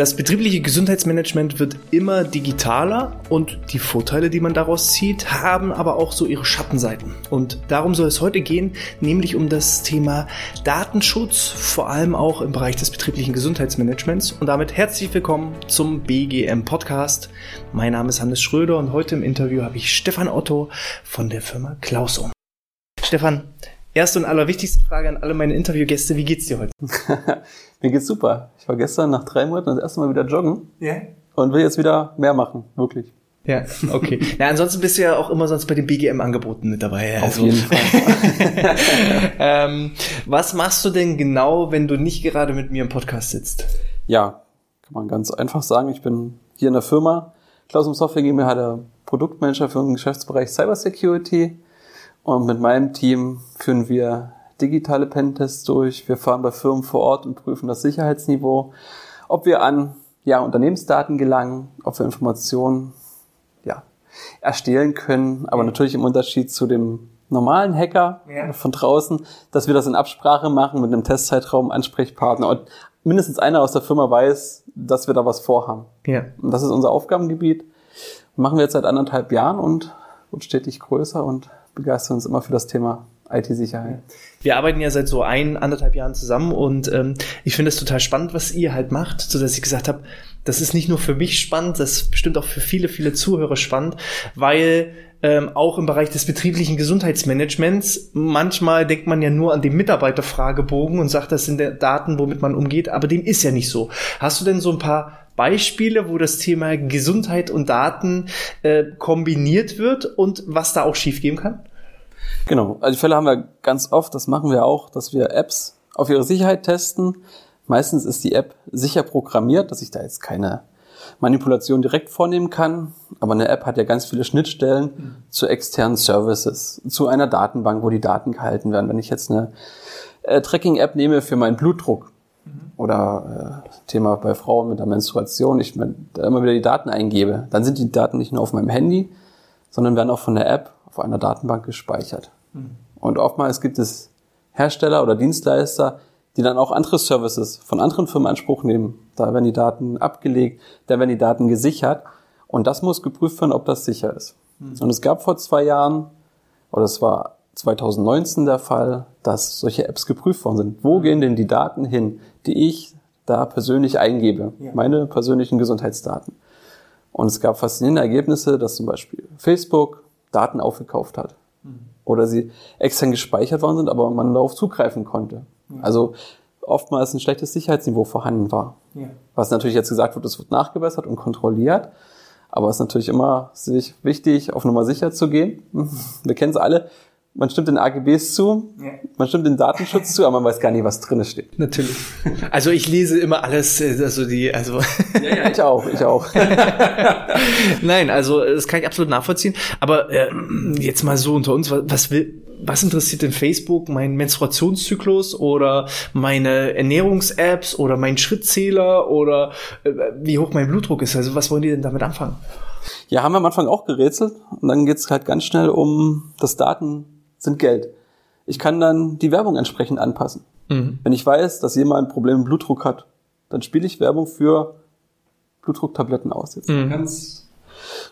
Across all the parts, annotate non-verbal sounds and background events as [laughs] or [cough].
Das betriebliche Gesundheitsmanagement wird immer digitaler und die Vorteile, die man daraus zieht, haben aber auch so ihre Schattenseiten. Und darum soll es heute gehen, nämlich um das Thema Datenschutz, vor allem auch im Bereich des betrieblichen Gesundheitsmanagements. Und damit herzlich willkommen zum BGM Podcast. Mein Name ist Hannes Schröder und heute im Interview habe ich Stefan Otto von der Firma Klauso. Stefan, erste und allerwichtigste Frage an alle meine Interviewgäste. Wie geht's dir heute? [laughs] Mir geht's super. Ich war gestern nach drei Monaten das erste Mal wieder joggen. Ja. Und will jetzt wieder mehr machen, wirklich. Ja, okay. [laughs] Na, ansonsten bist du ja auch immer sonst bei den BGM-Angeboten mit dabei. Auf also. jeden Fall. [laughs] ähm, was machst du denn genau, wenn du nicht gerade mit mir im Podcast sitzt? Ja, kann man ganz einfach sagen. Ich bin hier in der Firma Klausum Software GmbH der Produktmanager für den Geschäftsbereich Cybersecurity. Und mit meinem Team führen wir digitale Pentests durch. Wir fahren bei Firmen vor Ort und prüfen das Sicherheitsniveau, ob wir an ja, Unternehmensdaten gelangen, ob wir Informationen ja, erstehlen können, aber natürlich im Unterschied zu dem normalen Hacker ja. von draußen, dass wir das in Absprache machen mit einem Testzeitraum, Ansprechpartner und mindestens einer aus der Firma weiß, dass wir da was vorhaben. Ja. Und das ist unser Aufgabengebiet. machen wir jetzt seit anderthalb Jahren und wird stetig größer und begeistern uns immer für das Thema IT-Sicherheit. Wir arbeiten ja seit so ein, anderthalb Jahren zusammen und ähm, ich finde es total spannend, was ihr halt macht, so dass ich gesagt habe, das ist nicht nur für mich spannend, das ist bestimmt auch für viele, viele Zuhörer spannend, weil ähm, auch im Bereich des betrieblichen Gesundheitsmanagements, manchmal denkt man ja nur an den Mitarbeiterfragebogen und sagt, das sind Daten, womit man umgeht, aber dem ist ja nicht so. Hast du denn so ein paar Beispiele, wo das Thema Gesundheit und Daten äh, kombiniert wird und was da auch schiefgehen kann? Genau, also die Fälle haben wir ganz oft, das machen wir auch, dass wir Apps auf ihre Sicherheit testen. Meistens ist die App sicher programmiert, dass ich da jetzt keine Manipulation direkt vornehmen kann. Aber eine App hat ja ganz viele Schnittstellen mhm. zu externen Services, zu einer Datenbank, wo die Daten gehalten werden. Wenn ich jetzt eine äh, Tracking-App nehme für meinen Blutdruck mhm. oder äh, Thema bei Frauen mit der Menstruation, ich da immer wieder die Daten eingebe, dann sind die Daten nicht nur auf meinem Handy, sondern werden auch von der App auf einer Datenbank gespeichert. Mhm. Und oftmals gibt es Hersteller oder Dienstleister, die dann auch andere Services von anderen Firmen Anspruch nehmen. Da werden die Daten abgelegt, da werden die Daten gesichert. Und das muss geprüft werden, ob das sicher ist. Mhm. Und es gab vor zwei Jahren, oder es war 2019 der Fall, dass solche Apps geprüft worden sind. Wo mhm. gehen denn die Daten hin, die ich da persönlich eingebe? Ja. Meine persönlichen Gesundheitsdaten. Und es gab faszinierende Ergebnisse, dass zum Beispiel Facebook, Daten aufgekauft hat. Mhm. Oder sie extern gespeichert worden sind, aber man darauf zugreifen konnte. Also oftmals ein schlechtes Sicherheitsniveau vorhanden war. Ja. Was natürlich jetzt gesagt wird, es wird nachgebessert und kontrolliert. Aber es ist natürlich immer wichtig, auf Nummer sicher zu gehen. [laughs] Wir kennen es alle man stimmt den AGBs zu, ja. man stimmt den Datenschutz zu, aber man weiß gar nicht, was drin steht. Natürlich. Also ich lese immer alles, äh, also die, also. [laughs] Ja, ja, ich auch, ich auch. [laughs] Nein, also das kann ich absolut nachvollziehen. Aber äh, jetzt mal so unter uns, was will, was interessiert denn Facebook? Mein Menstruationszyklus oder meine Ernährungs-Apps oder mein Schrittzähler oder äh, wie hoch mein Blutdruck ist? Also was wollen die denn damit anfangen? Ja, haben wir am Anfang auch gerätselt und dann geht's halt ganz schnell um das Daten sind Geld. Ich kann dann die Werbung entsprechend anpassen. Mhm. Wenn ich weiß, dass jemand ein Problem mit Blutdruck hat, dann spiele ich Werbung für Blutdrucktabletten aus. Jetzt mhm. ganz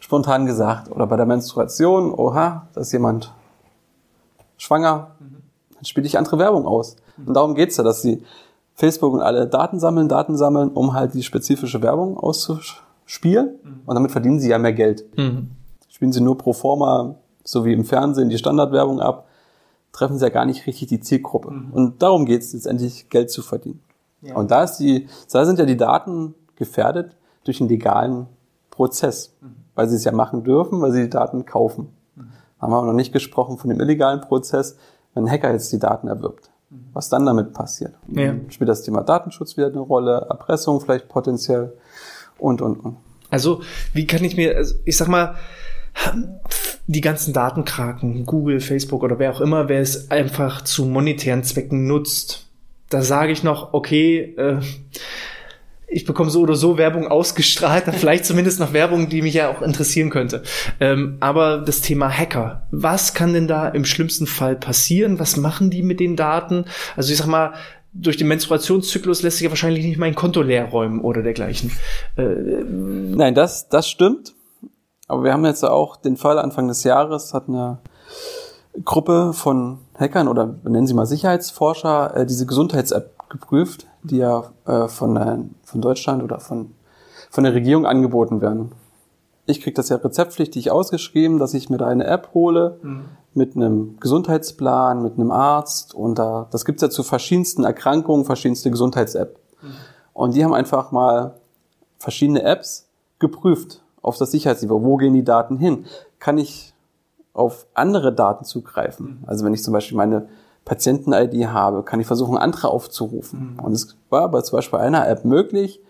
spontan gesagt. Oder bei der Menstruation, oha, da ist jemand schwanger, mhm. dann spiele ich andere Werbung aus. Und darum geht's ja, dass sie Facebook und alle Daten sammeln, Daten sammeln, um halt die spezifische Werbung auszuspielen. Mhm. Und damit verdienen sie ja mehr Geld. Mhm. Spielen sie nur pro forma so wie im Fernsehen die Standardwerbung ab, treffen sie ja gar nicht richtig die Zielgruppe. Mhm. Und darum geht es letztendlich, Geld zu verdienen. Ja. Und da ist die, da sind ja die Daten gefährdet durch einen legalen Prozess, mhm. weil sie es ja machen dürfen, weil sie die Daten kaufen. Mhm. Haben wir noch nicht gesprochen von dem illegalen Prozess, wenn ein Hacker jetzt die Daten erwirbt. Mhm. Was dann damit passiert? Ja. Spielt das Thema Datenschutz wieder eine Rolle, Erpressung vielleicht potenziell und, und, und. Also, wie kann ich mir, also ich sag mal, die ganzen Datenkraken, Google, Facebook oder wer auch immer, wer es einfach zu monetären Zwecken nutzt, da sage ich noch, okay, äh, ich bekomme so oder so Werbung ausgestrahlt, vielleicht zumindest noch Werbung, die mich ja auch interessieren könnte. Ähm, aber das Thema Hacker, was kann denn da im schlimmsten Fall passieren? Was machen die mit den Daten? Also ich sag mal, durch den Menstruationszyklus lässt sich ja wahrscheinlich nicht mein Konto leer räumen oder dergleichen. Äh, Nein, das, das stimmt. Aber wir haben jetzt auch den Fall Anfang des Jahres, hat eine Gruppe von Hackern oder nennen Sie mal Sicherheitsforscher äh, diese Gesundheits-App geprüft, die ja äh, von, äh, von Deutschland oder von, von der Regierung angeboten werden. Ich kriege das ja rezeptpflichtig ausgeschrieben, dass ich mir da eine App hole mhm. mit einem Gesundheitsplan, mit einem Arzt und da, das gibt's ja zu verschiedensten Erkrankungen, verschiedenste Gesundheits-App. Mhm. Und die haben einfach mal verschiedene Apps geprüft auf das Sicherheitsniveau. Wo gehen die Daten hin? Kann ich auf andere Daten zugreifen? Also wenn ich zum Beispiel meine Patienten-ID habe, kann ich versuchen, andere aufzurufen. Mhm. Und es war bei zum Beispiel einer App möglich,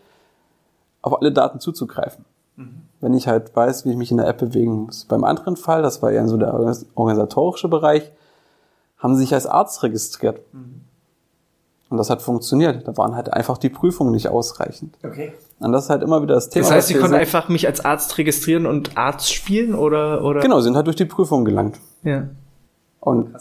auf alle Daten zuzugreifen. Mhm. Wenn ich halt weiß, wie ich mich in der App bewegen muss. Beim anderen Fall, das war eher so der organisatorische Bereich, haben sie sich als Arzt registriert. Mhm. Und das hat funktioniert. Da waren halt einfach die Prüfungen nicht ausreichend. Okay. Und das ist halt immer wieder das Thema. Das heißt, sie konnten einfach mich als Arzt registrieren und Arzt spielen oder, oder? Genau, sind halt durch die Prüfung gelangt. Ja. Und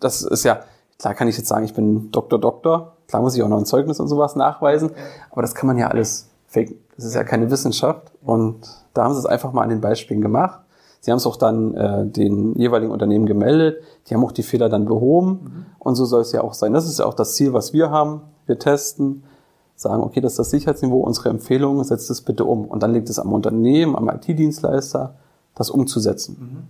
das ist ja, klar kann ich jetzt sagen, ich bin Doktor, Doktor. Klar muss ich auch noch ein Zeugnis und sowas nachweisen. Aber das kann man ja alles faken. Das ist ja keine Wissenschaft. Und da haben sie es einfach mal an den Beispielen gemacht. Sie haben es auch dann äh, den jeweiligen Unternehmen gemeldet. Die haben auch die Fehler dann behoben. Mhm. Und so soll es ja auch sein. Das ist ja auch das Ziel, was wir haben. Wir testen, sagen, okay, das ist das Sicherheitsniveau, unsere Empfehlung, setzt es bitte um. Und dann liegt es am Unternehmen, am IT-Dienstleister, das umzusetzen. Mhm.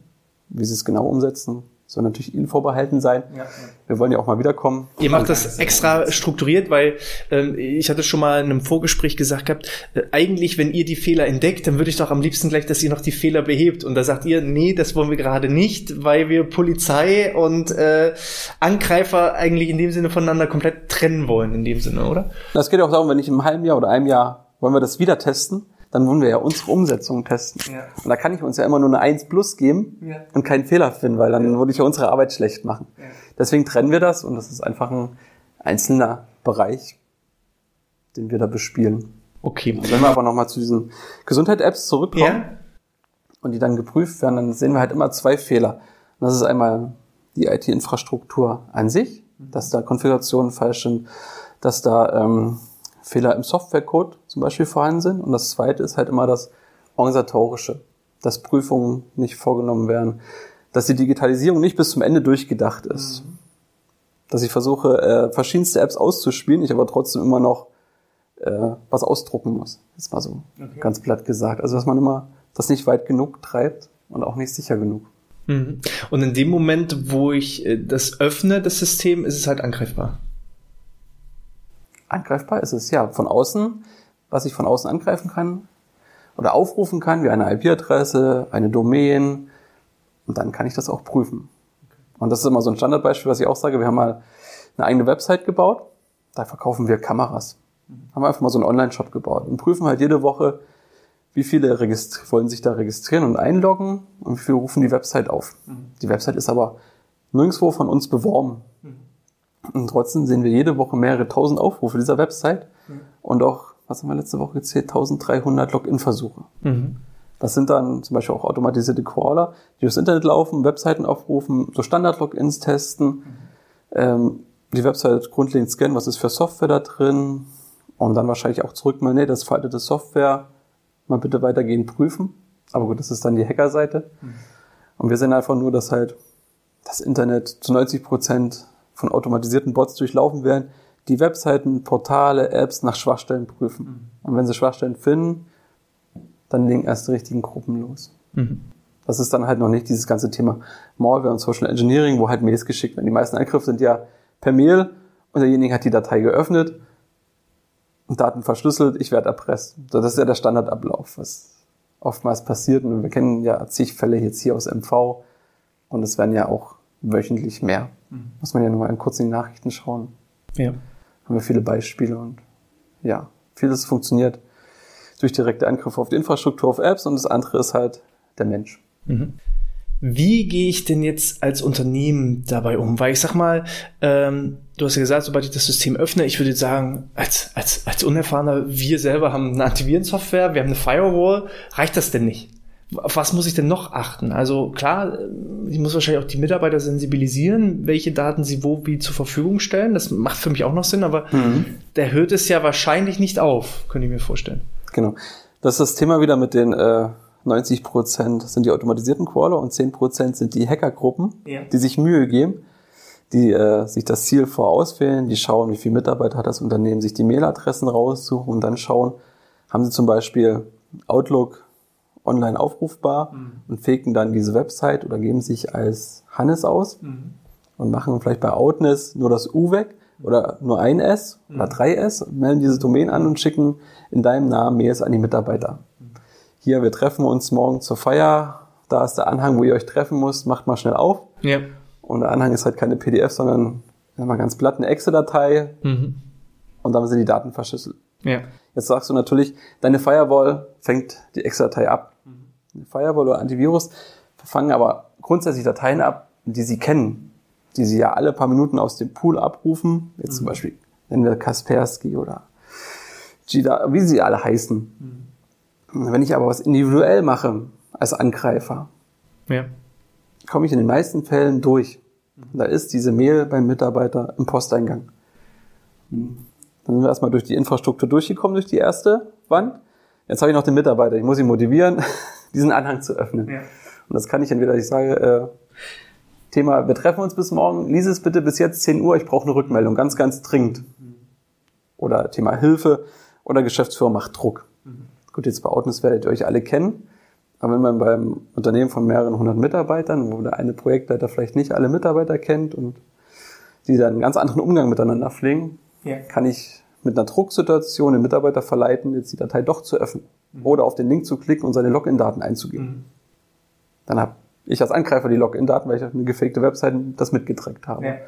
Wie sie es genau umsetzen, soll natürlich Ihnen vorbehalten sein. Ja, ja. Wir wollen ja auch mal wiederkommen. Ihr macht das extra strukturiert, weil ähm, ich hatte schon mal in einem Vorgespräch gesagt gehabt, äh, eigentlich, wenn ihr die Fehler entdeckt, dann würde ich doch am liebsten gleich, dass ihr noch die Fehler behebt. Und da sagt ihr, nee, das wollen wir gerade nicht, weil wir Polizei und äh, Angreifer eigentlich in dem Sinne voneinander komplett trennen wollen, in dem Sinne, oder? Das geht auch darum, wenn ich im halben Jahr oder einem Jahr wollen wir das wieder testen, dann wollen wir ja unsere Umsetzung testen. Ja. Und da kann ich uns ja immer nur eine 1 plus geben ja. und keinen Fehler finden, weil dann ja. würde ich ja unsere Arbeit schlecht machen. Ja. Deswegen trennen wir das und das ist einfach ein einzelner Bereich, den wir da bespielen. Okay. Und wenn wir aber nochmal zu diesen Gesundheit-Apps zurückkommen und die dann geprüft werden, dann sehen wir halt immer zwei Fehler. Und das ist einmal die IT-Infrastruktur an sich, dass da Konfigurationen falsch sind, dass da ähm, Fehler im Softwarecode zum Beispiel vorhanden sind. Und das zweite ist halt immer das Organisatorische, dass Prüfungen nicht vorgenommen werden, dass die Digitalisierung nicht bis zum Ende durchgedacht ist. Mhm. Dass ich versuche, äh, verschiedenste Apps auszuspielen, ich aber trotzdem immer noch äh, was ausdrucken muss. Ist mal so okay. ganz platt gesagt. Also dass man immer das nicht weit genug treibt und auch nicht sicher genug. Mhm. Und in dem Moment, wo ich äh, das öffne, das System, ist es halt angreifbar. Angreifbar ist es, ja. Von außen, was ich von außen angreifen kann oder aufrufen kann, wie eine IP-Adresse, eine Domain. Und dann kann ich das auch prüfen. Und das ist immer so ein Standardbeispiel, was ich auch sage. Wir haben mal eine eigene Website gebaut. Da verkaufen wir Kameras. Haben wir einfach mal so einen Online-Shop gebaut und prüfen halt jede Woche, wie viele wollen sich da registrieren und einloggen und wie viele rufen die Website auf. Mhm. Die Website ist aber nirgendwo von uns beworben. Mhm. Und trotzdem sehen wir jede Woche mehrere tausend Aufrufe dieser Website mhm. und auch, was haben wir letzte Woche gezählt, 1300 Login-Versuche. Mhm. Das sind dann zum Beispiel auch automatisierte Crawler, die durchs Internet laufen, Webseiten aufrufen, so Standard-Logins testen, mhm. ähm, die Website grundlegend scannen, was ist für Software da drin und dann wahrscheinlich auch zurückmelden, nee, das ist veraltete Software, mal bitte weitergehend prüfen. Aber gut, das ist dann die Hackerseite. Mhm. Und wir sehen einfach nur, dass halt das Internet zu 90 Prozent von automatisierten Bots durchlaufen werden, die Webseiten, Portale, Apps nach Schwachstellen prüfen. Mhm. Und wenn sie Schwachstellen finden, dann legen erst die richtigen Gruppen los. Mhm. Das ist dann halt noch nicht dieses ganze Thema Malware und Social Engineering, wo halt Mails geschickt werden. Die meisten Angriffe sind ja per Mail und derjenige hat die Datei geöffnet und Daten verschlüsselt, ich werde erpresst. Das ist ja der Standardablauf, was oftmals passiert. Und wir kennen ja zig Fälle jetzt hier aus MV und es werden ja auch wöchentlich mehr. Mhm. Muss man ja nur mal kurz in die Nachrichten schauen. Ja. Haben wir viele Beispiele und ja, vieles funktioniert durch direkte Angriffe auf die Infrastruktur, auf Apps und das andere ist halt der Mensch. Mhm. Wie gehe ich denn jetzt als Unternehmen dabei um? Weil ich sag mal, ähm, du hast ja gesagt, sobald ich das System öffne, ich würde sagen, als, als, als Unerfahrener, wir selber haben eine Antivirensoftware, wir haben eine Firewall, reicht das denn nicht? Auf was muss ich denn noch achten? Also klar, ich muss wahrscheinlich auch die Mitarbeiter sensibilisieren, welche Daten sie wo wie zur Verfügung stellen. Das macht für mich auch noch Sinn, aber mhm. der hört es ja wahrscheinlich nicht auf, könnte ich mir vorstellen. Genau. Das ist das Thema wieder mit den äh, 90 Prozent sind die automatisierten Crawler und 10 Prozent sind die Hackergruppen, ja. die sich Mühe geben, die äh, sich das Ziel vorauswählen, die schauen, wie viele Mitarbeiter hat das Unternehmen, sich die Mailadressen raussuchen und dann schauen, haben sie zum Beispiel Outlook online aufrufbar mhm. und faken dann diese Website oder geben sich als Hannes aus mhm. und machen vielleicht bei Outness nur das U weg oder nur ein S mhm. oder drei S, melden diese Domain an und schicken in deinem Namen Mails an die Mitarbeiter. Mhm. Hier, wir treffen uns morgen zur Feier, da ist der Anhang, wo ihr euch treffen müsst, macht mal schnell auf. Ja. Und der Anhang ist halt keine PDF, sondern mal ganz platt eine Excel-Datei mhm. und dann sind die Daten verschlüsselt. Ja. Jetzt sagst du natürlich, deine Firewall fängt die Excel-Datei ab. Firewall oder Antivirus fangen aber grundsätzlich Dateien ab, die sie kennen, die sie ja alle paar Minuten aus dem Pool abrufen. Jetzt mhm. zum Beispiel nennen wir Kaspersky oder Gida, wie sie alle heißen. Mhm. Wenn ich aber was individuell mache als Angreifer, ja. komme ich in den meisten Fällen durch. Mhm. Da ist diese Mail beim Mitarbeiter im Posteingang. Mhm. Dann sind wir erstmal durch die Infrastruktur durchgekommen, durch die erste Wand. Jetzt habe ich noch den Mitarbeiter. Ich muss ihn motivieren, [laughs] diesen Anhang zu öffnen. Ja. Und das kann ich entweder, ich sage, äh, Thema, wir treffen uns bis morgen, lies es bitte bis jetzt 10 Uhr, ich brauche eine Rückmeldung, ganz, ganz dringend. Oder Thema Hilfe oder Geschäftsführer macht Druck. Mhm. Gut, jetzt bei Outness werdet ihr euch alle kennen. Aber wenn man beim Unternehmen von mehreren hundert Mitarbeitern, wo der eine Projektleiter vielleicht nicht alle Mitarbeiter kennt und die dann einen ganz anderen Umgang miteinander pflegen, ja. kann ich mit einer Drucksituation den Mitarbeiter verleiten, jetzt die Datei doch zu öffnen mhm. oder auf den Link zu klicken und seine Login-Daten einzugeben. Mhm. Dann habe ich als Angreifer die Login-Daten, weil ich auf eine gefakte Website das mitgetrackt habe. Ja, ja.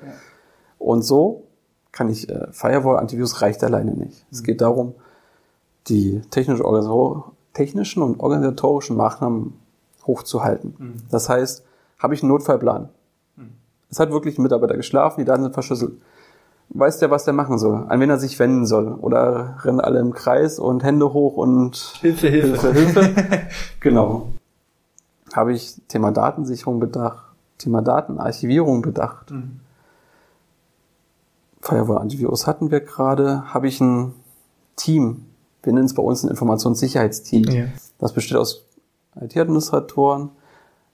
Und so kann ich, äh, Firewall, Antivirus reicht alleine nicht. Mhm. Es geht darum, die technisch technischen und organisatorischen Maßnahmen hochzuhalten. Mhm. Das heißt, habe ich einen Notfallplan. Mhm. Es hat wirklich ein Mitarbeiter geschlafen, die Daten sind verschlüsselt weiß der, was der machen soll, an wen er sich wenden soll. Oder rennen alle im Kreis und Hände hoch und Hilfe, Hilfe, Hilfe. Hilfe. [laughs] genau. Habe ich Thema Datensicherung bedacht, Thema Datenarchivierung bedacht. Mhm. Firewall Antivirus hatten wir gerade. Habe ich ein Team, wir nennen es bei uns ein Informationssicherheitsteam. Ja. Das besteht aus IT-Administratoren,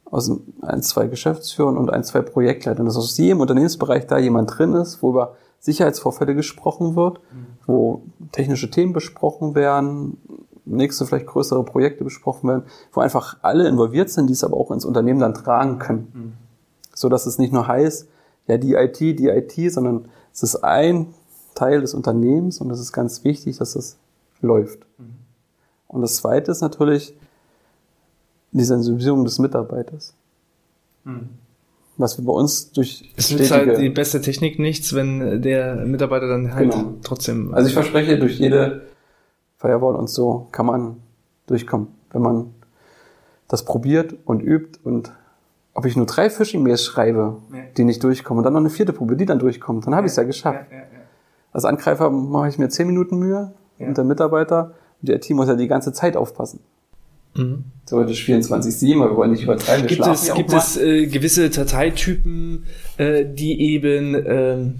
aus ein, zwei Geschäftsführern und ein, zwei Projektleitern. Dass aus jedem Unternehmensbereich da jemand drin ist, wo über Sicherheitsvorfälle gesprochen wird, mhm. wo technische Themen besprochen werden, nächste vielleicht größere Projekte besprochen werden, wo einfach alle involviert sind, die es aber auch ins Unternehmen dann tragen können. Mhm. So dass es nicht nur heißt, ja, die IT, die IT, sondern es ist ein Teil des Unternehmens und es ist ganz wichtig, dass es läuft. Mhm. Und das zweite ist natürlich die Sensibilisierung des Mitarbeiters. Mhm was wir bei uns durch es nützt halt die beste Technik nichts, wenn der Mitarbeiter dann halt genau. trotzdem. Also ich verspreche, durch jede Firewall und so kann man durchkommen, wenn man das probiert und übt und ob ich nur drei Phishing-Mails schreibe, ja. die nicht durchkommen und dann noch eine vierte probiere, die dann durchkommt, dann habe ja. ich es ja geschafft. Ja, Als Angreifer mache ich mir zehn Minuten Mühe und der Mitarbeiter und der Team muss ja die ganze Zeit aufpassen. Mhm. Theoretisch 24-7, aber wir wollen nicht übertreiben. Wir gibt es, gibt es äh, gewisse Dateitypen, äh, die eben ähm,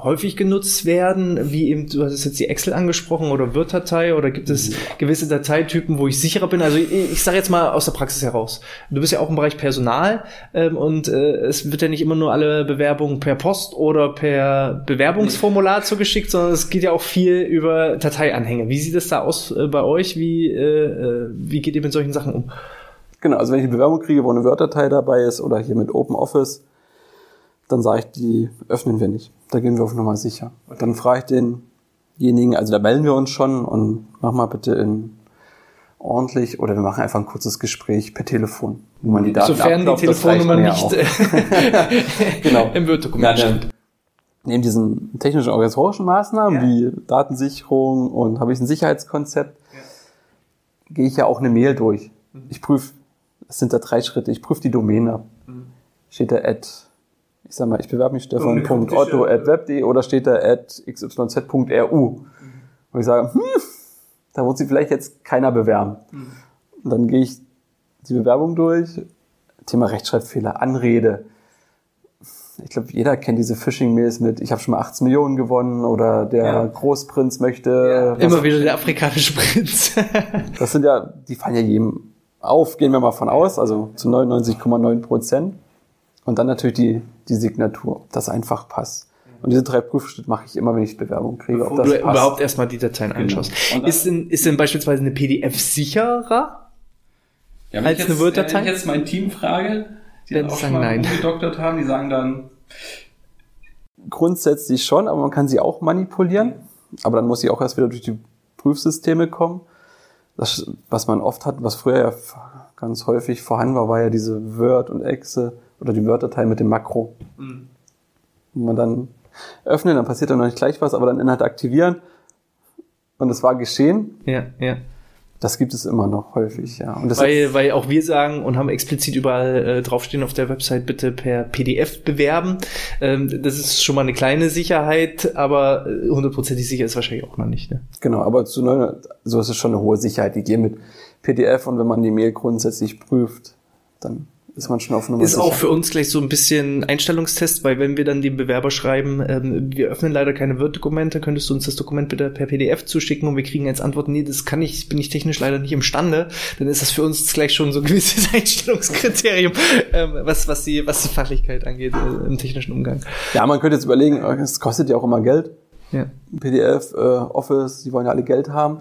häufig genutzt werden, wie eben, du hast jetzt die Excel angesprochen oder Word-Datei oder gibt es gewisse Dateitypen, wo ich sicherer bin? Also ich, ich sage jetzt mal aus der Praxis heraus. Du bist ja auch im Bereich Personal ähm, und äh, es wird ja nicht immer nur alle Bewerbungen per Post oder per Bewerbungsformular zugeschickt, sondern es geht ja auch viel über Dateianhänge. Wie sieht es da aus äh, bei euch? Wie, äh, äh, wie geht ihr mit solchen Sachen um? Genau, also wenn ich die Bewerbung kriege, wo eine Word-Datei dabei ist oder hier mit Open Office, dann sage ich, die öffnen wir nicht. Da gehen wir auf Nummer sicher. Okay. Dann frage ich denjenigen, also da melden wir uns schon und mach mal bitte in ordentlich oder wir machen einfach ein kurzes Gespräch per Telefon, wo man die Daten Sofern abklopft, die Telefonnummer nicht [laughs] genau. im Word-Dokument steht. Neben diesen technischen organisatorischen Maßnahmen ja. wie Datensicherung und habe ich ein Sicherheitskonzept, ja. gehe ich ja auch eine Mail durch. Mhm. Ich prüfe, es sind da drei Schritte, ich prüfe die Domäne. Mhm. Steht da Ad ich sag mal, ich bewerbe mich stefan.otto.web.de oder steht da at xyz.ru. Mhm. Und ich sage, hm, da wird sich vielleicht jetzt keiner bewerben. Mhm. Und dann gehe ich die Bewerbung durch. Thema Rechtschreibfehler, Anrede. Ich glaube, jeder kennt diese Phishing-Mails mit, ich habe schon mal 18 Millionen gewonnen oder der Ja. Großprinz möchte. Ja, immer wieder der afrikanische Prinz. [laughs] Das sind ja, die fallen ja jedem auf, gehen wir mal von aus, also zu 99,9 Prozent. Und dann natürlich die, die Signatur, ob das einfach passt. Und diese drei Prüfschritte mache ich immer, wenn ich Bewerbung kriege, ob Bevor das du passt. überhaupt erstmal die Dateien anschaust. Und dann- Ist denn, ist denn beispielsweise eine PDF sicherer? Ja, Als ich eine jetzt, Word-Datei? Wenn ich jetzt mein Team frage, die dann auch sagen schon mal nein. umgedoktert haben, die sagen dann, Grundsätzlich schon, aber man kann sie auch manipulieren. Aber dann muss sie auch erst wieder durch die Prüfsysteme kommen. Das, was man oft hat, was früher ja ganz häufig vorhanden war, war ja diese Word und Excel oder die Word-Datei mit dem Makro. Mhm. Und man dann öffnet, dann passiert dann noch nicht gleich was, aber dann Inhalt aktivieren. Und es war geschehen. Ja, ja. Das gibt es immer noch häufig, ja. Und das Weil, weil auch wir sagen und haben explizit überall äh, draufstehen auf der Website, bitte per PDF bewerben. Ähm, das ist schon mal eine kleine Sicherheit, aber äh, hundertprozentig sicher ist wahrscheinlich auch noch nicht. Ne? Genau, aber zu 900, so ist es schon eine hohe Sicherheit gegeben mit PDF und wenn man die Mail grundsätzlich prüft, dann ist man schon auf Nummer Ist auch sicher. für uns gleich so ein bisschen Einstellungstest, weil wenn wir dann dem Bewerber schreiben, ähm, wir öffnen leider keine Word-Dokumente, könntest du uns das Dokument bitte per PDF zuschicken und wir kriegen jetzt Antwort, nee, das kann ich, bin ich technisch leider nicht imstande, dann ist das für uns gleich schon so ein gewisses [laughs] Einstellungskriterium, ähm, was, was, die, was die Fachlichkeit angeht äh, im technischen Umgang. Ja, man könnte jetzt überlegen, es kostet ja auch immer Geld. Ja. PDF, äh, Office, die wollen ja alle Geld haben.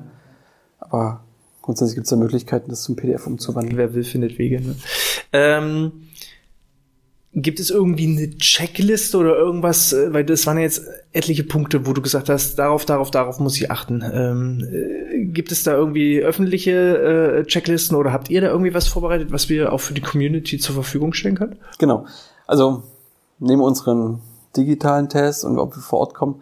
Aber grundsätzlich gibt es ja Möglichkeiten, das zum PDF umzuwandeln. Wer will, findet Wege. Ne? Ähm, gibt es irgendwie eine Checkliste oder irgendwas, äh, weil das waren ja jetzt etliche Punkte, wo du gesagt hast, darauf, darauf, darauf muss ich achten. Ähm, äh, gibt es da irgendwie öffentliche äh, Checklisten oder habt ihr da irgendwie was vorbereitet, was wir auch für die Community zur Verfügung stellen können? Genau. Also neben unseren digitalen Tests und ob wir vor Ort kommen,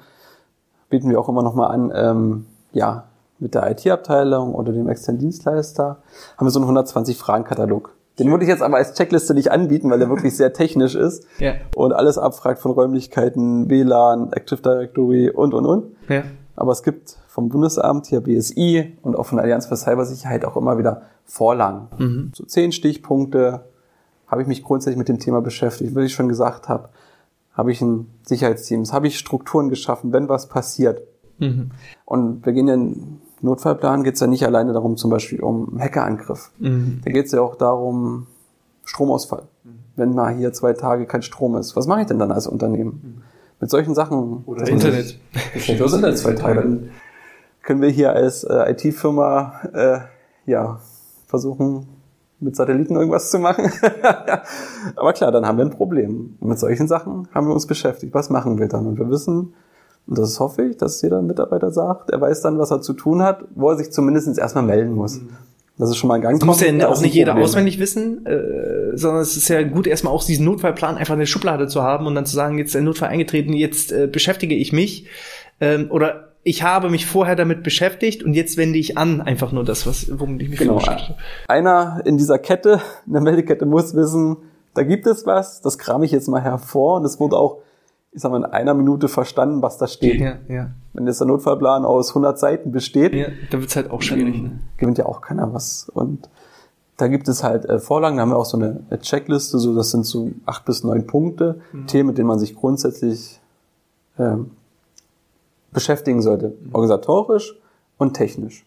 bieten wir auch immer noch mal an, ähm, ja, mit der IT-Abteilung oder dem externen Dienstleister haben wir so einen 120-Fragen-Katalog. Den würde ich jetzt aber als Checkliste nicht anbieten, weil der wirklich sehr technisch ist [laughs] Ja. und alles abfragt von Räumlichkeiten, WLAN, Active Directory und, und, und. Ja. Aber es gibt vom Bundesamt hier BSI und auch von der Allianz für Cybersicherheit auch immer wieder Vorlagen. Mhm. So zehn Stichpunkte habe ich mich grundsätzlich mit dem Thema beschäftigt, wie ich schon gesagt habe. Habe ich ein Sicherheitsteams, habe ich Strukturen geschaffen, wenn was passiert. Mhm. Und wir gehen den Notfallplan, geht es ja nicht alleine darum, zum Beispiel um Hackerangriff. Mhm. Da geht es ja auch darum, Stromausfall. Wenn mal hier zwei Tage kein Strom ist, was mache ich denn dann als Unternehmen? Mit solchen Sachen. Oder Internet. Vielleicht auch Internet zwei [laughs] Tage. Dann können wir hier als äh, IT-Firma äh, ja, versuchen, mit Satelliten irgendwas zu machen. [laughs] Aber klar, dann haben wir ein Problem. Und mit solchen Sachen haben wir uns beschäftigt. Was machen wir dann? Und wir wissen, und das hoffe ich, dass jeder Mitarbeiter sagt, er weiß dann, was er zu tun hat, wo er sich zumindest erstmal melden muss. Das ist schon mal ein Gang. Das muss ja auch nicht jeder Problem. auswendig wissen, äh, sondern es ist ja gut, erstmal auch diesen Notfallplan einfach in der Schublade zu haben und dann zu sagen, jetzt ist der Notfall eingetreten, jetzt äh, beschäftige ich mich ähm, oder ich habe mich vorher damit beschäftigt und jetzt wende ich an einfach nur das, was womit ich mich Genau. Einer in dieser Kette, [laughs] in der Meldekette muss wissen, da gibt es was, das kram ich jetzt mal hervor und es wurde auch, ich sag mal, in einer Minute verstanden, was da steht. Ja, ja. Wenn jetzt der Notfallplan aus 100 Seiten besteht, ja da wird's halt auch schwierig. Ne? dann gewinnt ja auch keiner was. Und da gibt es halt äh, Vorlagen, da haben wir auch so eine, eine Checkliste, so das sind so acht bis neun Punkte, Themen, mit denen man sich grundsätzlich ähm, beschäftigen sollte, organisatorisch und technisch.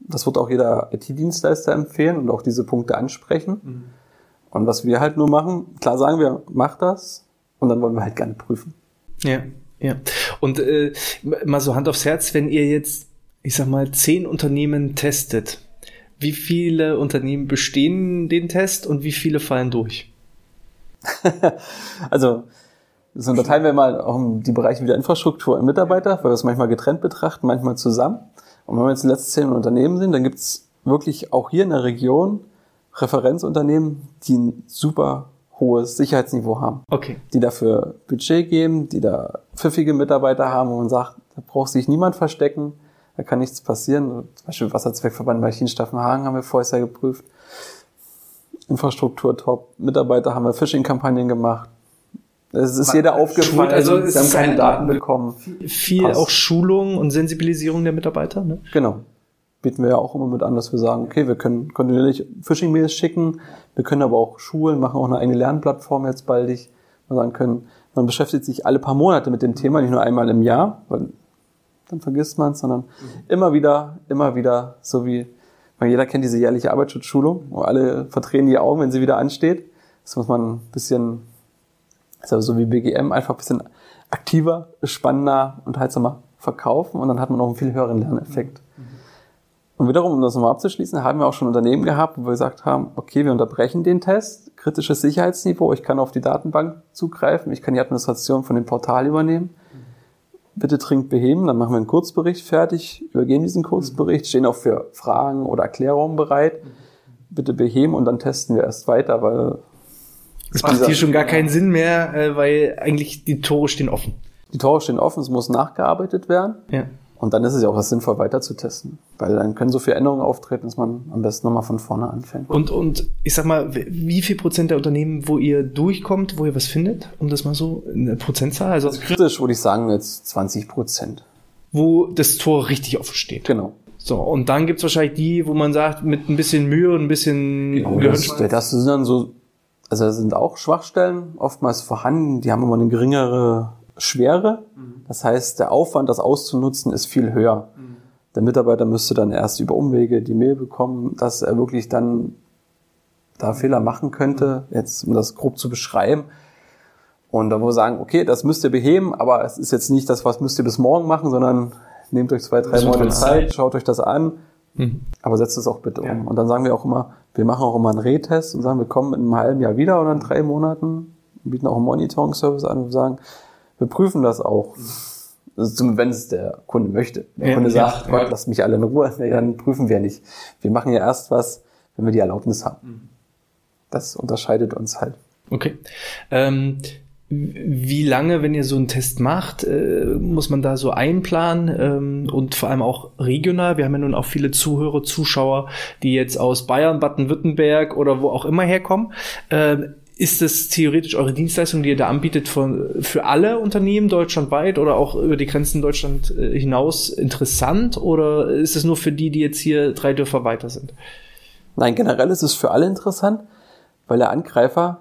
Das wird auch jeder IT-Dienstleister empfehlen und auch diese Punkte ansprechen. Und was wir halt nur machen, klar sagen wir, mach das und dann wollen wir halt gerne prüfen. Ja, ja. Und äh, mal so Hand aufs Herz, wenn ihr jetzt, ich sag mal, zehn Unternehmen testet, wie viele Unternehmen bestehen den Test und wie viele fallen durch? [laughs] Also, das unterteilen wir mal auch die Bereiche wieder Infrastruktur und Mitarbeiter, weil wir es manchmal getrennt betrachten, manchmal zusammen. Und wenn wir jetzt die letzten zehn Unternehmen sind, dann gibt es wirklich auch hier in der Region Referenzunternehmen, die ein super hohes Sicherheitsniveau haben. Okay. Die dafür Budget geben, die da pfiffige Mitarbeiter haben, wo man sagt, da braucht sich niemand verstecken, da kann nichts passieren. Zum Beispiel Wasserzweckverband bei Staffenhagen haben wir vorher ja geprüft. Infrastruktur top, Mitarbeiter haben wir Phishing-Kampagnen gemacht. Es ist jeder aufgefallen, also es sie haben keine ein- Daten bekommen. Viel Passt. auch Schulung und Sensibilisierung der Mitarbeiter, ne? Genau. Bieten wir ja auch immer mit an, dass wir sagen, okay, wir können kontinuierlich Phishing-Mails schicken, wir können aber auch Schulen, machen auch eine eigene Lernplattform jetzt baldig, wir sagen können, man beschäftigt sich alle paar Monate mit dem Thema, nicht nur einmal im Jahr, weil dann vergisst man es, sondern immer wieder, immer wieder, so wie, weil jeder kennt diese jährliche Arbeitsschutzschulung, wo alle verdrehen die Augen, wenn sie wieder ansteht. Das muss man ein bisschen, ist aber so wie BGM, einfach ein bisschen aktiver, spannender, unterhaltsamer verkaufen und dann hat man auch einen viel höheren Lerneffekt. Und wiederum, um das nochmal abzuschließen, haben wir auch schon Unternehmen gehabt, wo wir gesagt haben, okay, wir unterbrechen den Test, kritisches Sicherheitsniveau, ich kann auf die Datenbank zugreifen, ich kann die Administration von dem Portal übernehmen. Bitte dringend beheben, dann machen wir einen Kurzbericht fertig, übergehen diesen Kurzbericht, stehen auch für Fragen oder Erklärungen bereit. Bitte beheben und dann testen wir erst weiter, weil Es macht hier schon gar keinen Sinn mehr, äh, weil eigentlich die Tore stehen offen. die Tore stehen offen, es muss nachgearbeitet werden. Ja. Und dann ist es ja auch was sinnvoll, weiter zu testen. Weil dann können so viele Änderungen auftreten, dass man am besten nochmal von vorne anfängt. Und, und ich sag mal, wie viel Prozent der Unternehmen, wo ihr durchkommt, wo ihr was findet, um das mal so in eine Prozentzahl, also Kritisch würde ich sagen jetzt 20 Prozent. wo das Tor richtig offen steht. Genau. So, und dann gibt's wahrscheinlich die, wo man sagt, mit ein bisschen Mühe und ein bisschen Genau, das, das sind dann so, also da sind auch Schwachstellen oftmals vorhanden, die haben immer eine geringere Schwere. Das heißt, der Aufwand, das auszunutzen, ist viel höher. Der Mitarbeiter müsste dann erst über Umwege die Mail bekommen, dass er wirklich dann da Fehler machen könnte, jetzt um das grob zu beschreiben. Und da wo wir sagen, okay, das müsst ihr beheben, aber es ist jetzt nicht das, was müsst ihr bis morgen machen, sondern nehmt euch zwei, drei Monate Zeit, schaut euch das an, Mhm. aber setzt es auch bitte um. Ja. Und dann sagen wir auch immer, wir machen auch immer einen Rehtest und sagen, wir kommen in einem halben Jahr wieder oder in drei Monaten, bieten auch einen Monitoring-Service an und sagen, wir prüfen das auch. Also wenn es der Kunde möchte. Der Ja, Kunde ja, sagt, ja. Gott, lasst mich alle in Ruhe, [laughs] dann prüfen wir nicht. Wir machen ja erst was, wenn wir die Erlaubnis haben. Das unterscheidet uns halt. Okay. Ähm, wie lange, wenn ihr so einen Test macht, äh, muss man da so einplanen ähm, und vor allem auch regional? Wir haben ja nun auch viele Zuhörer, Zuschauer, die jetzt aus Bayern, Baden-Württemberg oder wo auch immer herkommen. Ähm, ist das theoretisch eure Dienstleistung, die ihr da anbietet, von, für alle Unternehmen deutschlandweit oder auch über die Grenzen Deutschland äh, hinaus interessant? Oder ist es nur für die, die jetzt hier drei Dörfer weiter sind? Nein, generell ist es für alle interessant, weil der Angreifer,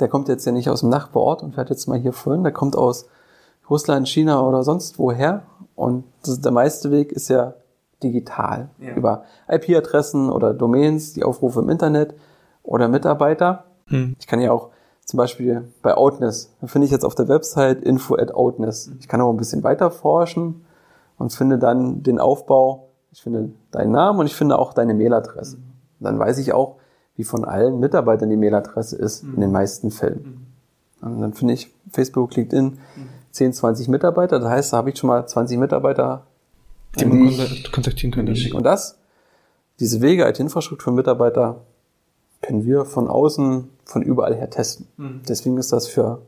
der kommt jetzt ja nicht aus dem Nachbarort und fährt jetzt mal hier vorhin, der kommt aus Russland, China oder sonst woher. Und der meiste Weg ist ja digital. Ja. Über IP-Adressen oder Domains, die Aufrufe im Internet oder Mitarbeiter. Hm. Ich kann ja auch zum Beispiel bei Outness, da finde ich jetzt auf der Website info at Outness. Ich kann auch ein bisschen weiter forschen und finde dann den Aufbau, ich finde deinen Namen und ich finde auch deine Mailadresse. Dann weiß ich auch, wie von allen Mitarbeitern die Mailadresse ist, in den meisten Fällen. Und dann finde ich, Facebook, LinkedIn, 10, 20 Mitarbeiter, das heißt, da habe ich schon mal 20 Mitarbeiter, Die an man kontaktieren könnte. und das, diese Wege, IT-Infrastruktur, Mitarbeiter, können wir von außen, von überall her testen. Deswegen ist das für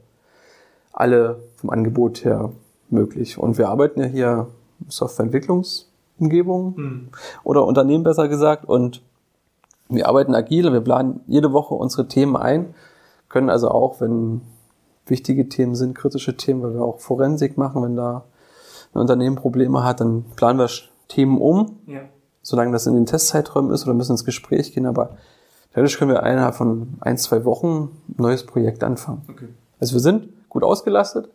alle vom Angebot her möglich. Und wir arbeiten ja hier in Softwareentwicklungsumgebung oder Unternehmen besser gesagt und wir arbeiten agil, wir planen jede Woche unsere Themen ein, können also auch, wenn wichtige Themen sind, kritische Themen, weil wir auch Forensik machen, wenn da ein Unternehmen Probleme hat, dann planen wir Themen um, Ja. solange das in den Testzeiträumen ist oder müssen ins Gespräch gehen, aber theoretisch können wir innerhalb von ein, zwei Wochen ein neues Projekt anfangen. Okay. Also wir sind gut ausgelastet,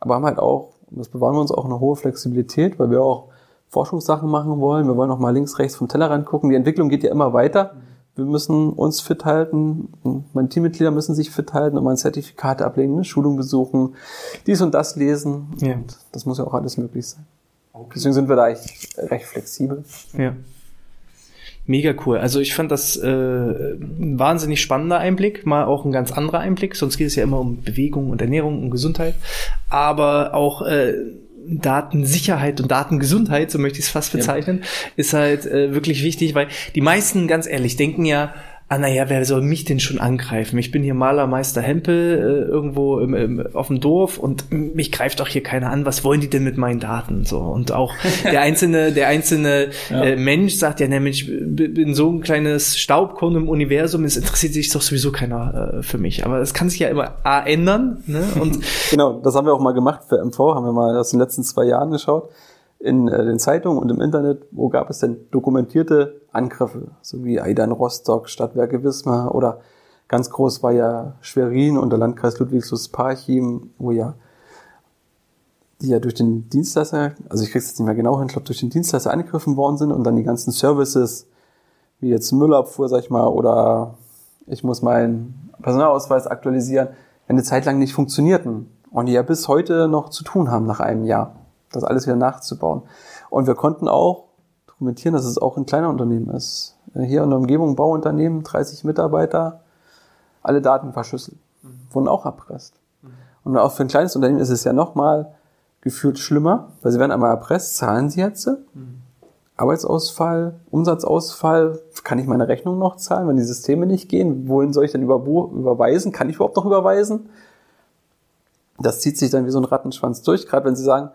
aber haben halt auch, und das bewahren wir uns auch eine hohe Flexibilität, weil wir auch Forschungssachen machen wollen. Wir wollen auch mal links, rechts vom Tellerrand gucken. Die Entwicklung geht ja immer weiter. Wir müssen uns fit halten. Meine Teammitglieder müssen sich fit halten und mal ein Zertifikat ablegen, eine Schulung besuchen, dies und das lesen. Ja. Und das muss ja auch alles möglich sein. Deswegen sind wir da echt recht flexibel. Ja. Mega cool. Also ich fand das äh, ein wahnsinnig spannender Einblick, mal auch ein ganz anderer Einblick. Sonst geht es ja immer um Bewegung und Ernährung und Gesundheit, aber auch äh, Datensicherheit und Datengesundheit, so möchte ich es fast bezeichnen, ist halt äh, wirklich wichtig, weil die meisten, ganz ehrlich, denken ja, ah naja, wer soll mich denn schon angreifen? Ich bin hier Malermeister Hempel äh, irgendwo im, im, auf dem Dorf und mich greift doch hier keiner an. Was wollen die denn mit meinen Daten? So und auch [laughs] der einzelne, der einzelne äh, Mensch sagt ja, nämlich ich bin so ein kleines Staubkorn im Universum, es interessiert sich doch sowieso keiner äh, für mich. Aber es kann sich ja immer A, ändern ne? und [laughs] Genau, das haben wir auch mal gemacht für MV, haben wir mal das in den letzten zwei Jahren geschaut. In äh, den Zeitungen und im Internet, wo gab es denn dokumentierte Angriffe, so wie Aidan Rostock, Stadtwerke Wismar oder ganz groß war ja Schwerin und der Landkreis Ludwigslust-Parchim, wo ja die ja durch den Dienstleister, also ich krieg's jetzt nicht mehr genau hin, ich glaube durch den Dienstleister angegriffen worden sind und dann die ganzen Services, wie jetzt Müllabfuhr, sag ich mal, oder ich muss meinen Personalausweis aktualisieren, eine Zeit lang nicht funktionierten und die ja bis heute noch zu tun haben nach einem Jahr, das alles wieder nachzubauen. Und wir konnten auch dokumentieren, dass es auch ein kleiner Unternehmen ist. Hier in der Umgebung Bauunternehmen, 30 Mitarbeiter, alle Daten verschlüsselt, wurden auch erpresst. Und auch für ein kleines Unternehmen ist es ja nochmal gefühlt schlimmer, weil sie werden einmal erpresst, zahlen sie jetzt. Arbeitsausfall, Umsatzausfall, kann ich meine Rechnung noch zahlen, wenn die Systeme nicht gehen? Wohin soll ich denn über, überweisen? Kann ich überhaupt noch überweisen? Das zieht sich dann wie so ein Rattenschwanz durch, gerade wenn sie sagen,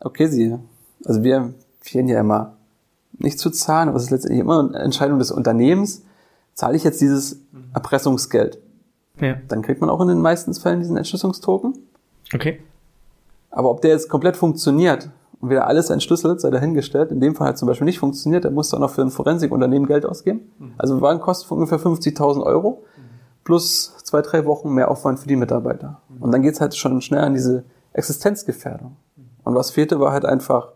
okay, sie, also wir empfehlen ja immer, nicht zu zahlen, aber es ist letztendlich immer eine Entscheidung des Unternehmens, zahle ich jetzt dieses Erpressungsgeld? Ja. Dann kriegt man auch in den meisten Fällen diesen Entschlüsselungstoken. Okay. Aber ob der jetzt komplett funktioniert und wieder alles entschlüsselt, sei dahingestellt. In dem Fall hat zum Beispiel nicht funktioniert. Er musste auch noch für ein Forensikunternehmen Geld ausgeben. Also waren Kosten von ungefähr 50.000 Euro plus zwei, drei Wochen mehr Aufwand für die Mitarbeiter. Und dann geht's halt schon schnell an diese Existenzgefährdung. Und was fehlte, war halt einfach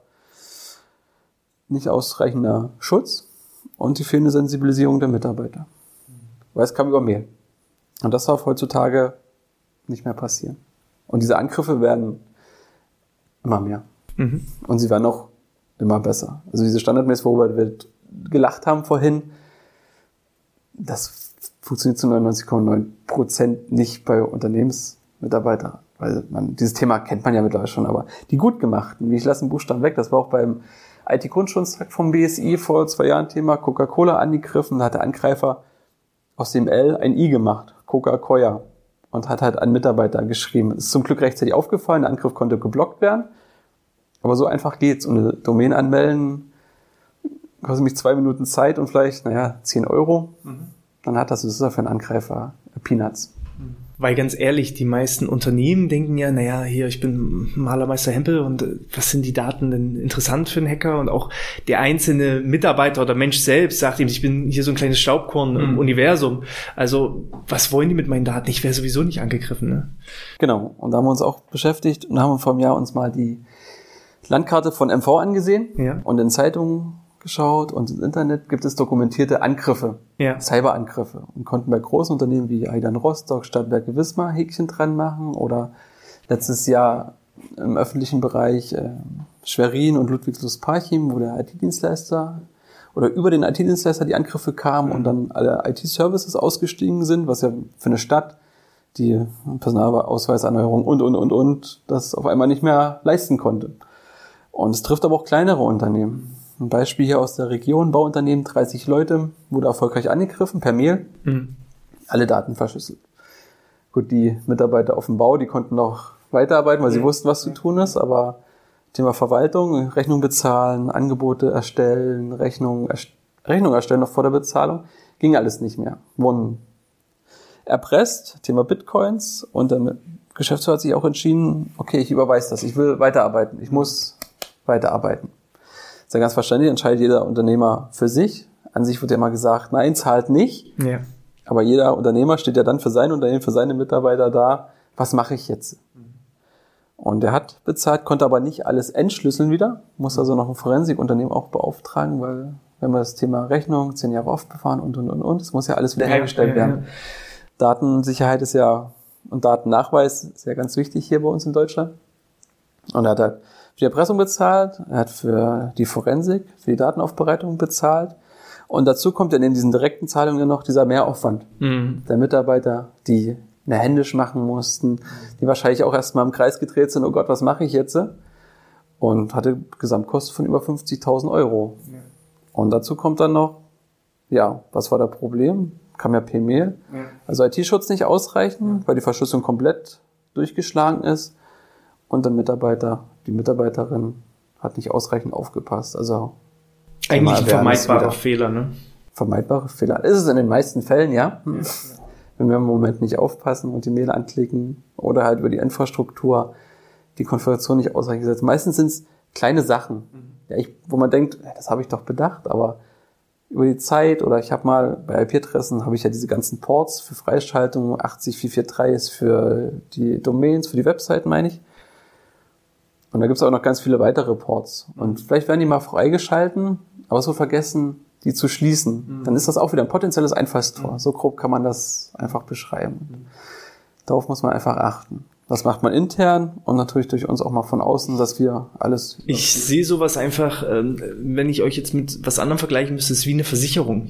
nicht ausreichender Schutz und die fehlende Sensibilisierung der Mitarbeiter. Weil es kam über Mail. Und das darf heutzutage nicht mehr passieren. Und diese Angriffe werden immer mehr. Mhm. Und sie werden auch immer besser. Also diese standardmäßig, worüber wir gelacht haben vorhin, das funktioniert zu 99,9 Prozent nicht bei Unternehmensmitarbeitern. Weil man, dieses Thema kennt man ja mittlerweile schon, aber die gut gemachten, wie ich lasse einen Buchstaben weg, das war auch beim IT-Grundschutztag vom BSI vor zwei Jahren Thema Coca-Cola angegriffen, da hat der Angreifer aus dem L ein I gemacht, Coca-Cola, und hat halt einen Mitarbeiter geschrieben. Es ist zum Glück rechtzeitig aufgefallen, der Angriff konnte geblockt werden, aber so einfach geht's. Und eine Domain anmelden kostet mich zwei Minuten Zeit und vielleicht, naja, 10 Euro. Dann hat das, das ist ja für einen Angreifer Peanuts. Weil ganz ehrlich, die meisten Unternehmen denken ja, naja, hier, ich bin Malermeister Hempel und äh, was sind die Daten denn interessant für einen Hacker? Und auch der einzelne Mitarbeiter oder Mensch selbst sagt ihm, ich bin hier so ein kleines Staubkorn im Universum. Also, was wollen die mit meinen Daten? Ich wäre sowieso nicht angegriffen, ne? Genau. Und da haben wir uns auch beschäftigt und haben vor einem Jahr uns mal die Landkarte von MV angesehen Ja. und in Zeitungen geschaut und im Internet gibt es dokumentierte Angriffe, Ja. Cyberangriffe und konnten bei großen Unternehmen wie Aidan Rostock, Stadtwerke Wismar Häkchen dran machen oder letztes Jahr im öffentlichen Bereich äh, Schwerin und Ludwigslust-Parchim, wo der IT-Dienstleister oder über den IT-Dienstleister die Angriffe kamen und dann alle IT-Services ausgestiegen sind, was ja für eine Stadt die Personalausweiserneuerung und, und, und, und, das auf einmal nicht mehr leisten konnte. Und es trifft aber auch kleinere Unternehmen. Ein Beispiel hier aus der Region, Bauunternehmen, 30 Leute, wurde erfolgreich angegriffen per Mail, Mhm. alle Daten verschlüsselt. Gut, die Mitarbeiter auf dem Bau, die konnten noch weiterarbeiten, weil sie wussten, was zu tun ist, aber Thema Verwaltung, Rechnung bezahlen, Angebote erstellen, Rechnung, erst- Rechnung erstellen noch vor der Bezahlung, ging alles nicht mehr. Wurden erpresst, Thema Bitcoins und der Geschäftsführer hat sich auch entschieden, okay, ich überweise das, ich will weiterarbeiten, ich muss weiterarbeiten. Ist ja ganz verständlich, entscheidet jeder Unternehmer für sich. An sich wird ja immer gesagt, nein, zahlt nicht. Ja. Aber jeder Unternehmer steht ja dann für sein Unternehmen, für seine Mitarbeiter da, was mache ich jetzt? Und er hat bezahlt, konnte aber nicht alles entschlüsseln wieder, muss also noch ein Forensikunternehmen auch beauftragen, weil wenn wir das Thema Rechnung, zehn Jahre aufbefahren und, und, und, und, es muss ja alles wieder hergestellt Ja, werden. Datensicherheit ist ja, und Datennachweis ist ja ganz wichtig hier bei uns in Deutschland. Und er hat halt für die Erpressung bezahlt, er hat für die Forensik, für die Datenaufbereitung bezahlt. Und dazu kommt ja neben diesen direkten Zahlungen ja noch dieser Mehraufwand Mhm. der Mitarbeiter, die eine händisch machen mussten, die wahrscheinlich auch erstmal im Kreis gedreht sind, oh Gott, was mache ich jetzt? Und hatte Gesamtkosten von über 50.000 Euro. Und dazu kommt dann noch, ja, was war das Problem? Kam ja per Mail. Also IT-Schutz nicht ausreichen, weil die Verschlüsselung komplett durchgeschlagen ist. Und der Mitarbeiter, die Mitarbeiterin hat nicht ausreichend aufgepasst. Also Eigentlich ein vermeidbarer. Fehler, ne? vermeidbare Fehler. Ist es in den meisten Fällen, ja. Wenn wir im Moment nicht aufpassen und die Mail anklicken oder halt über die Infrastruktur die Konfiguration nicht ausreichend gesetzt. Meistens sind es kleine Sachen, ja, ich, wo man denkt, das habe ich doch bedacht, aber über die Zeit oder ich habe mal bei IP-Adressen habe ich ja diese ganzen Ports für Freischaltung, 80443 ist für die Domains, für die Webseiten meine ich. Und da gibt es auch noch ganz viele weitere Ports. Und vielleicht werden die mal freigeschalten, aber so vergessen, die zu schließen. Dann ist das auch wieder ein potenzielles Einfallstor. So grob kann man das einfach beschreiben. Darauf muss man einfach achten. Das macht man intern und natürlich durch uns auch mal von außen, dass wir alles. Ich sehe sowas einfach, ähm, wenn ich euch jetzt mit was anderem vergleichen müsste, ist wie eine Versicherung.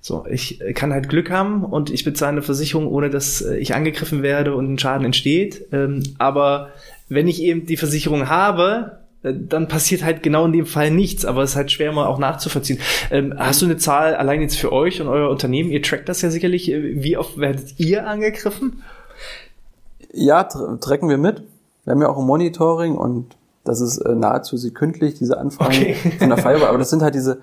So, ich kann halt Glück haben und ich bezahle eine Versicherung, ohne dass äh, ich angegriffen werde und ein Schaden entsteht. Ähm, aber wenn ich eben die Versicherung habe, äh, dann passiert halt genau in dem Fall nichts, aber es ist halt schwer mal auch nachzuvollziehen. Ähm, hast du eine Zahl allein jetzt für euch und euer Unternehmen? Ihr trackt das ja sicherlich. Äh, Wie oft werdet ihr angegriffen? Ja, tr- tracken wir mit. Wir haben ja auch ein Monitoring und das ist äh, nahezu sekündlich, diese Anfragen Okay. von der Firewall. Aber das sind halt diese,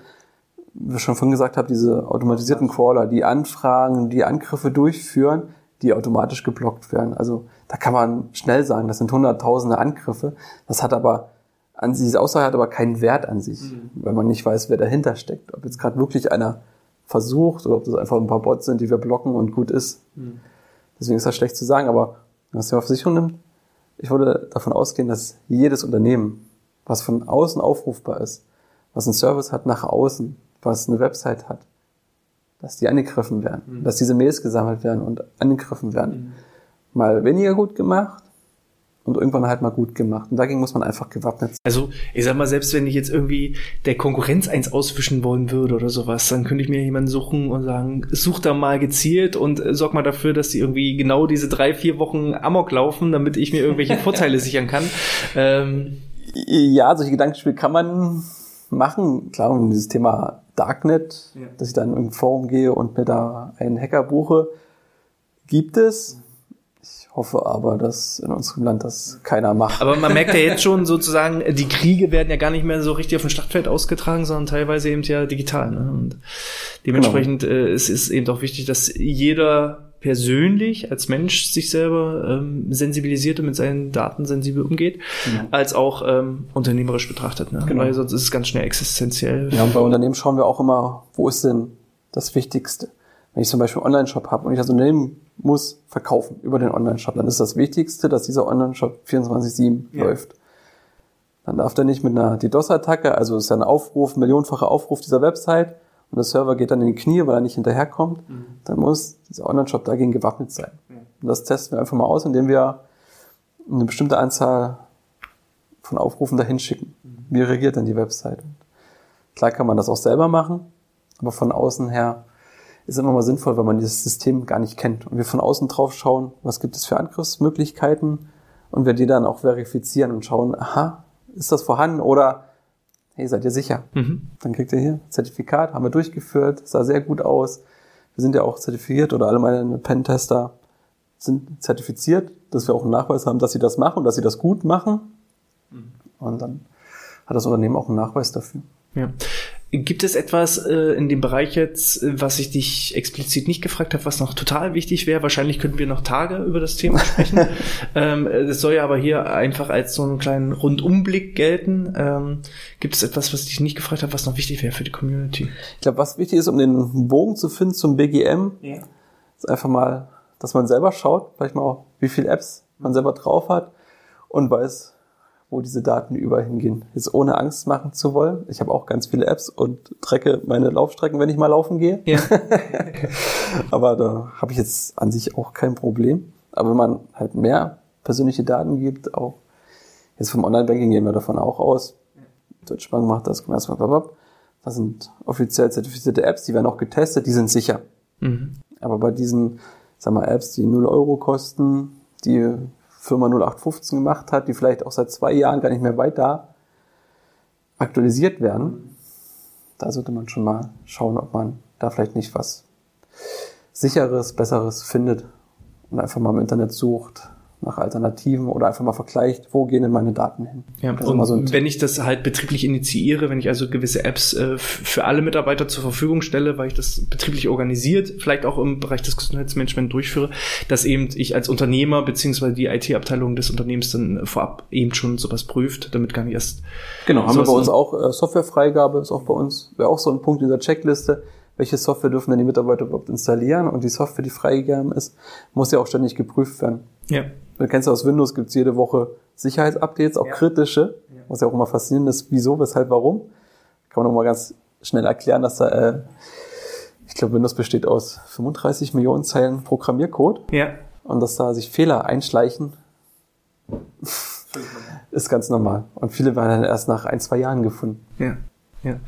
wie ich schon vorhin gesagt habe, diese automatisierten Crawler, die Anfragen, die Angriffe durchführen, die automatisch geblockt werden. Also da kann man schnell sagen, das sind hunderttausende Angriffe. Das hat aber an sich, diese Aussage hat aber keinen Wert an sich, weil man nicht weiß, wer dahinter steckt. Ob jetzt gerade wirklich einer versucht oder ob das einfach ein paar Bots sind, die wir blocken und gut ist. Deswegen ist das schlecht zu sagen, aber wenn man auf Versicherung nimmt, ich würde davon ausgehen, dass jedes Unternehmen, was von außen aufrufbar ist, was einen Service hat nach außen, was eine Website hat, dass die angegriffen werden, dass diese Mails gesammelt werden und angegriffen werden. Mal weniger gut gemacht und irgendwann halt mal gut gemacht. Und dagegen muss man einfach gewappnet sein. Also, ich sag mal, selbst wenn ich jetzt irgendwie der Konkurrenz eins auswischen wollen würde oder sowas, dann könnte ich mir jemanden suchen und sagen, such da mal gezielt und äh, sorg mal dafür, dass die irgendwie genau diese drei, vier Wochen Amok laufen, damit ich mir irgendwelche [laughs] Vorteile sichern kann. Ähm, Ja, solche Gedankenspiele kann man machen. Klar, um dieses Thema Darknet, Ja. dass ich da in irgendein Forum gehe und mir da einen Hacker buche, gibt es. Ich hoffe aber, dass in unserem Land das keiner macht. aber man merkt ja jetzt [laughs] schon sozusagen, die Kriege werden ja gar nicht mehr so richtig auf dem Schlachtfeld ausgetragen, sondern teilweise eben ja digital. Ne? Und dementsprechend äh, es ist eben auch wichtig, dass jeder persönlich als Mensch sich selber ähm, sensibilisiert und mit seinen Daten sensibel umgeht, als auch ähm, unternehmerisch betrachtet. Ne? Genau. Weil sonst ist es ganz schnell existenziell. Ja, und bei Unternehmen schauen wir auch immer, wo ist denn das Wichtigste? Wenn ich zum Beispiel einen Online-Shop habe und ich als Unternehmen muss verkaufen über den Online-Shop, dann ist das Wichtigste, dass dieser Online-Shop 24-7 Ja. läuft. Dann darf der nicht mit einer DDoS-Attacke, also es ist ja ein Aufruf, millionenfacher Aufruf dieser Website und der Server geht dann in die Knie, weil er nicht hinterherkommt, dann muss dieser Online-Shop dagegen gewappnet sein. Und das testen wir einfach mal aus, indem wir eine bestimmte Anzahl von Aufrufen dahin schicken. Wie reagiert dann die Website? Klar kann man das auch selber machen, aber von außen her ist immer mal sinnvoll, wenn man dieses System gar nicht kennt und wir von außen drauf schauen, was gibt es für Angriffsmöglichkeiten und wir die dann auch verifizieren und schauen, aha, ist das vorhanden oder hey, seid ihr sicher? Mhm. Dann kriegt ihr hier Zertifikat, haben wir durchgeführt, sah sehr gut aus. Wir sind ja auch zertifiziert oder alle meine Pentester sind zertifiziert, dass wir auch einen Nachweis haben, dass sie das machen und dass sie das gut machen. Und dann hat das Unternehmen auch einen Nachweis dafür. Ja. Gibt es etwas äh, in dem Bereich jetzt, äh, was ich dich explizit nicht gefragt habe, was noch total wichtig wäre? Wahrscheinlich könnten wir noch Tage über das Thema [laughs] sprechen. ähm, äh, das soll ja aber hier einfach als so einen kleinen Rundumblick gelten. Ähm, gibt es etwas, was ich dich nicht gefragt habe, was noch wichtig wäre für die Community? Ich glaube, was wichtig ist, um den Bogen zu finden zum BGM, Ja. ist einfach mal, dass man selber schaut, vielleicht mal auch, wie viele Apps man selber drauf hat und weiß, wo diese Daten überall hingehen. Jetzt ohne Angst machen zu wollen. Ich habe auch ganz viele Apps und trecke meine Laufstrecken, wenn ich mal laufen gehe. Ja. [laughs] Aber da habe ich jetzt an sich auch kein Problem. Aber wenn man halt mehr persönliche Daten gibt, auch jetzt vom Online-Banking gehen wir davon auch aus. Deutsche Bank macht das, Commerzbank, blablabla. Das sind offiziell zertifizierte Apps, die werden auch getestet, die sind sicher. Mhm. Aber bei diesen, sag mal, Apps, die 0 Euro kosten, die Firma 0815 gemacht hat, die vielleicht auch seit zwei Jahren gar nicht mehr weiter aktualisiert werden, da sollte man schon mal schauen, ob man da vielleicht nicht was sicheres, besseres findet und einfach mal im Internet sucht, nach Alternativen oder einfach mal vergleicht, wo gehen denn meine Daten hin. Ja, Das ist und so Tipp. wenn ich das halt betrieblich initiiere, wenn ich also gewisse Apps äh, für alle Mitarbeiter zur Verfügung stelle, weil ich das betrieblich organisiert, vielleicht auch im Bereich des Gesundheitsmanagements durchführe, dass eben ich als Unternehmer beziehungsweise die IT-Abteilung des Unternehmens dann vorab eben schon sowas prüft, damit gar nicht erst Genau, haben wir bei uns auch äh, Softwarefreigabe, ist auch bei uns, wäre auch so ein Punkt in dieser Checkliste. Welche Software dürfen denn die Mitarbeiter überhaupt installieren? Und die Software, die freigegeben ist, muss ja auch ständig geprüft werden. ja. Du kennst ja aus Windows, gibt's jede Woche Sicherheitsupdates, auch Ja. kritische, was ja auch immer faszinierend ist, wieso, weshalb, warum. Kann man noch mal ganz schnell erklären, dass da, äh, ich glaube, Windows besteht aus 35 Millionen Zeilen Programmiercode Ja. und dass da sich Fehler einschleichen, ist ganz normal. Und viele werden dann erst nach ein, zwei Jahren gefunden. Ja. Ja.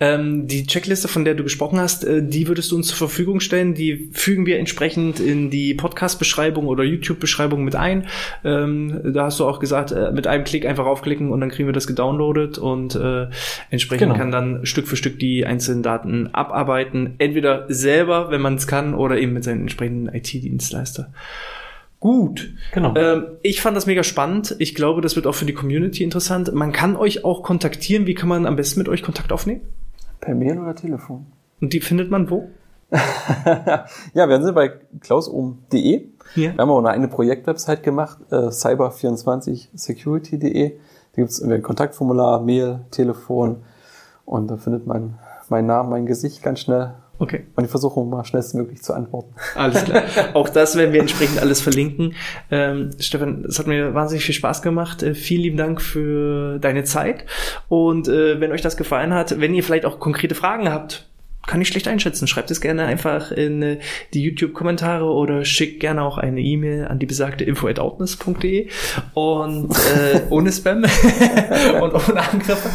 Ähm, die Checkliste, von der du gesprochen hast, äh, die würdest du uns zur Verfügung stellen. Die fügen wir entsprechend in die Podcast-Beschreibung oder YouTube-Beschreibung mit ein. Ähm, da hast du auch gesagt, äh, mit einem Klick einfach aufklicken und dann kriegen wir das gedownloadet und äh, entsprechend Genau. kann dann Stück für Stück die einzelnen Daten abarbeiten. Entweder selber, wenn man es kann, oder eben mit seinem entsprechenden IT-Dienstleister. Gut. Genau. Ähm, ich fand das mega spannend. Ich glaube, das wird auch für die Community interessant. Man kann euch auch kontaktieren. Wie kann man am besten mit euch Kontakt aufnehmen? Per Mail oder Telefon? Und die findet man wo? [laughs] ja, wir sind bei klausohm.de. Ja. Wir haben auch eine eigene Projektwebsite gemacht, äh, cyber24security.de. Da gibt's irgendwie ein Kontaktformular, Mail, Telefon und da findet man meinen Namen, mein Gesicht ganz schnell. Okay, Und ich versuche mal schnellstmöglich zu antworten. alles klar. [laughs] auch das werden wir entsprechend alles verlinken. Ähm, Stefan, es hat mir wahnsinnig viel Spaß gemacht. Äh, vielen lieben Dank für deine Zeit. Und äh, wenn euch das gefallen hat, wenn ihr vielleicht auch konkrete Fragen habt, kann ich schlecht einschätzen. Schreibt es gerne einfach in äh, die YouTube-Kommentare oder schickt gerne auch eine E-Mail an die besagte info@outness.de und äh, ohne Spam [laughs] und ohne Angriffe.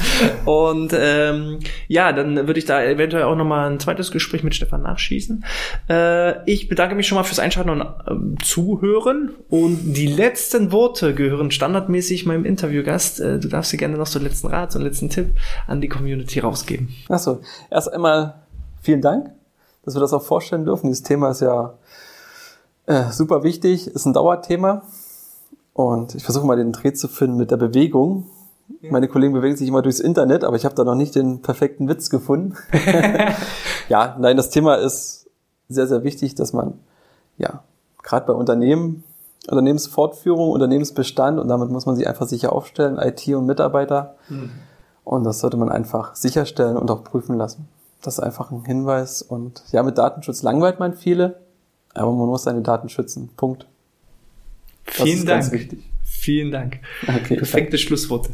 Und ähm, ja, dann würde ich da eventuell auch nochmal ein zweites Gespräch mit Stefan nachschießen. Äh, ich bedanke mich schon mal fürs Einschalten und ähm, Zuhören. Und die letzten Worte gehören standardmäßig meinem Interviewgast. Äh, du darfst dir gerne noch so einen letzten Rat, so einen letzten Tipp an die Community rausgeben. Achso, erst einmal vielen Dank, dass wir das auch vorstellen dürfen. Dieses Thema ist ja äh, super wichtig, ist ein Dauerthema. Und ich versuche mal den Dreh zu finden mit der Bewegung. Meine Kollegen bewegen sich immer durchs Internet, aber ich habe da noch nicht den perfekten Witz gefunden. [laughs] [laughs] ja, nein, das Thema ist sehr, sehr wichtig, dass man, ja, gerade bei Unternehmen, Unternehmensfortführung, Unternehmensbestand und damit muss man sich einfach sicher aufstellen, IT und Mitarbeiter. Und das sollte man einfach sicherstellen und auch prüfen lassen. Das ist einfach ein Hinweis. Und ja, mit Datenschutz langweilt man viele, aber man muss seine Daten schützen. Punkt. Das Vielen Dank. Vielen Dank. Okay, Perfekte Schlussworte.